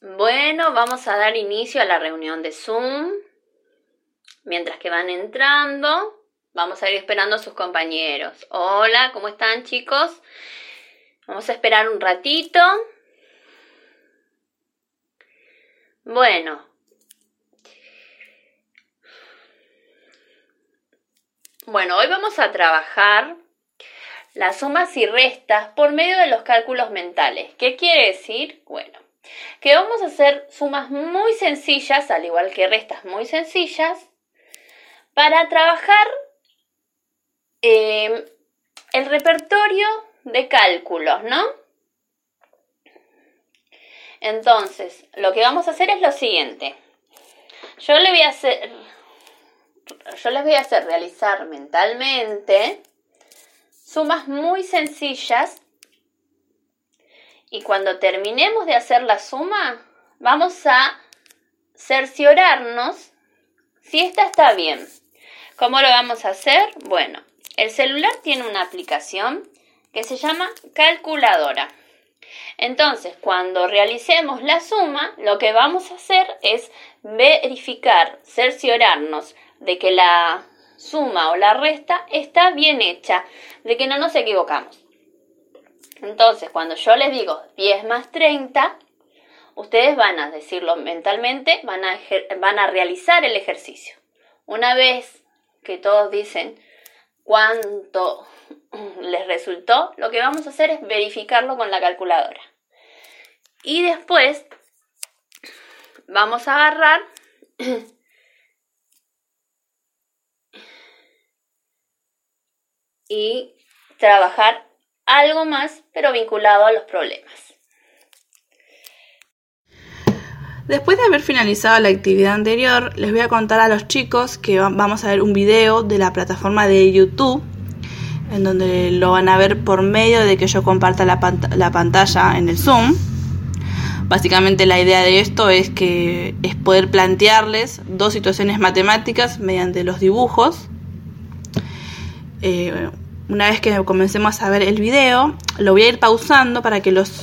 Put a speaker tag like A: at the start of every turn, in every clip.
A: Bueno, vamos a dar inicio a la reunión de Zoom. Mientras que van entrando, vamos a ir esperando a sus compañeros. Hola, ¿cómo están chicos? Vamos a esperar un ratito. Bueno. Bueno, hoy vamos a trabajar las sumas y restas por medio de los cálculos mentales. ¿Qué quiere decir? Bueno, que vamos a hacer sumas muy sencillas, al igual que restas muy sencillas, para trabajar eh, el repertorio de cálculos, ¿no? Entonces, lo que vamos a hacer es lo siguiente. Yo le voy a hacer, yo les voy a hacer realizar mentalmente sumas muy sencillas y cuando terminemos de hacer la suma, vamos a cerciorarnos si esta está bien. ¿Cómo lo vamos a hacer? Bueno, el celular tiene una aplicación que se llama calculadora. Entonces, cuando realicemos la suma, lo que vamos a hacer es verificar, cerciorarnos de que la suma o la resta está bien hecha, de que no nos equivocamos. Entonces, cuando yo les digo 10 más 30, ustedes van a decirlo mentalmente, van a, van a realizar el ejercicio. Una vez que todos dicen cuánto les resultó, lo que vamos a hacer es verificarlo con la calculadora. Y después vamos a agarrar y trabajar algo más, pero vinculado a los problemas.
B: Después de haber finalizado la actividad anterior, les voy a contar a los chicos que vamos a ver un video de la plataforma de YouTube, en donde lo van a ver por medio de que yo comparta la, la pantalla en el Zoom. Básicamente la idea de esto es que es poder plantearles dos situaciones matemáticas mediante los dibujos. Eh, una vez que comencemos a ver el video, lo voy a ir pausando para que los,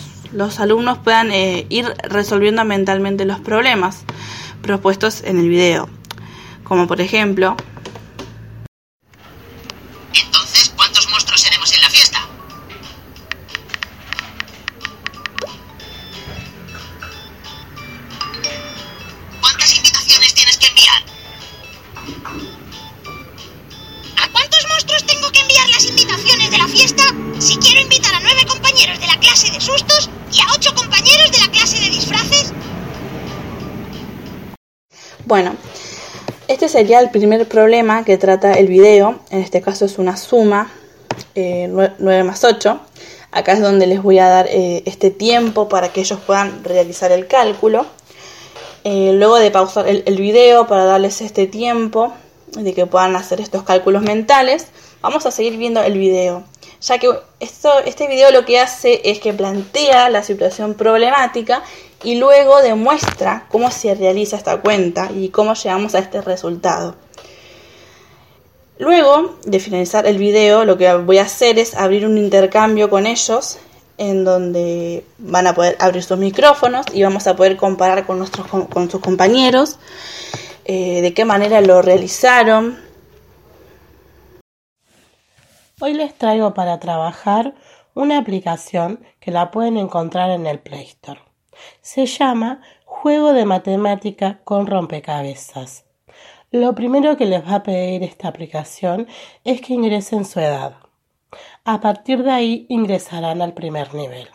B: alumnos puedan eh, ir resolviendo mentalmente los problemas propuestos en el video. Como por ejemplo, Bueno, este sería el primer problema que trata el video. En este caso es una suma, 9, eh, más 8. Acá es donde les voy a dar eh, este tiempo para que ellos puedan realizar el cálculo. Eh, luego de pausar el, el, video para darles este tiempo de que puedan hacer estos cálculos mentales, vamos a seguir viendo el video. Ya que esto, este video lo que hace es que plantea la situación problemática y luego demuestra cómo se realiza esta cuenta y cómo llegamos a este resultado. Luego de finalizar el video, lo que voy a hacer es abrir un intercambio con ellos en donde van a poder abrir sus micrófonos y vamos a poder comparar con, nuestros, con sus compañeros eh, de qué manera lo realizaron.
C: Hoy les traigo para trabajar una aplicación que la pueden encontrar en el Play Store. Se llama Juego de Matemática con Rompecabezas. Lo primero que les va a pedir esta aplicación es que ingresen su edad. A partir de ahí ingresarán al primer nivel.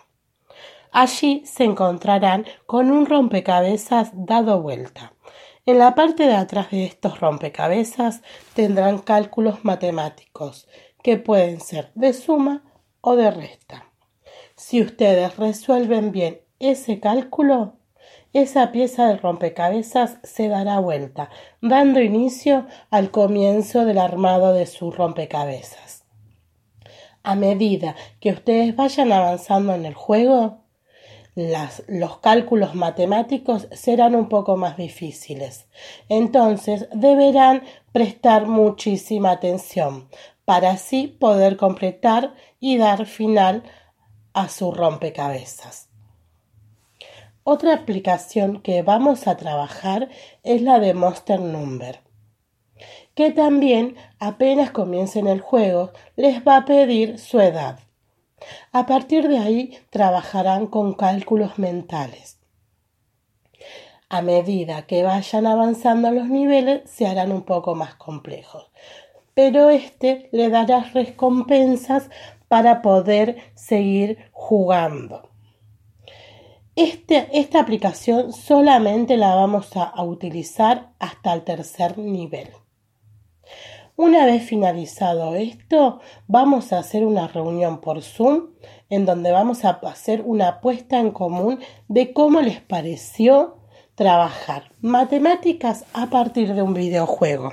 C: Allí se encontrarán con un rompecabezas dado vuelta. En la parte de atrás de estos rompecabezas tendrán cálculos matemáticos que pueden ser de suma o de resta. Si ustedes resuelven bien ese cálculo, esa pieza del rompecabezas se dará vuelta, dando inicio al comienzo del armado de su rompecabezas. A medida que ustedes vayan avanzando en el juego, los cálculos matemáticos serán un poco más difíciles. Entonces deberán prestar muchísima atención para así poder completar y dar final a su rompecabezas. Otra aplicación que vamos a trabajar es la de Monster Number, que también apenas comiencen el juego les va a pedir su edad. A partir de ahí trabajarán con cálculos mentales. A medida que vayan avanzando los niveles se harán un poco más complejos, pero este le dará recompensas para poder seguir jugando. Este, esta aplicación solamente la vamos a, utilizar hasta el tercer nivel. Una vez finalizado esto, vamos a hacer una reunión por Zoom en donde vamos a hacer una apuesta en común de cómo les pareció trabajar matemáticas a partir de un videojuego.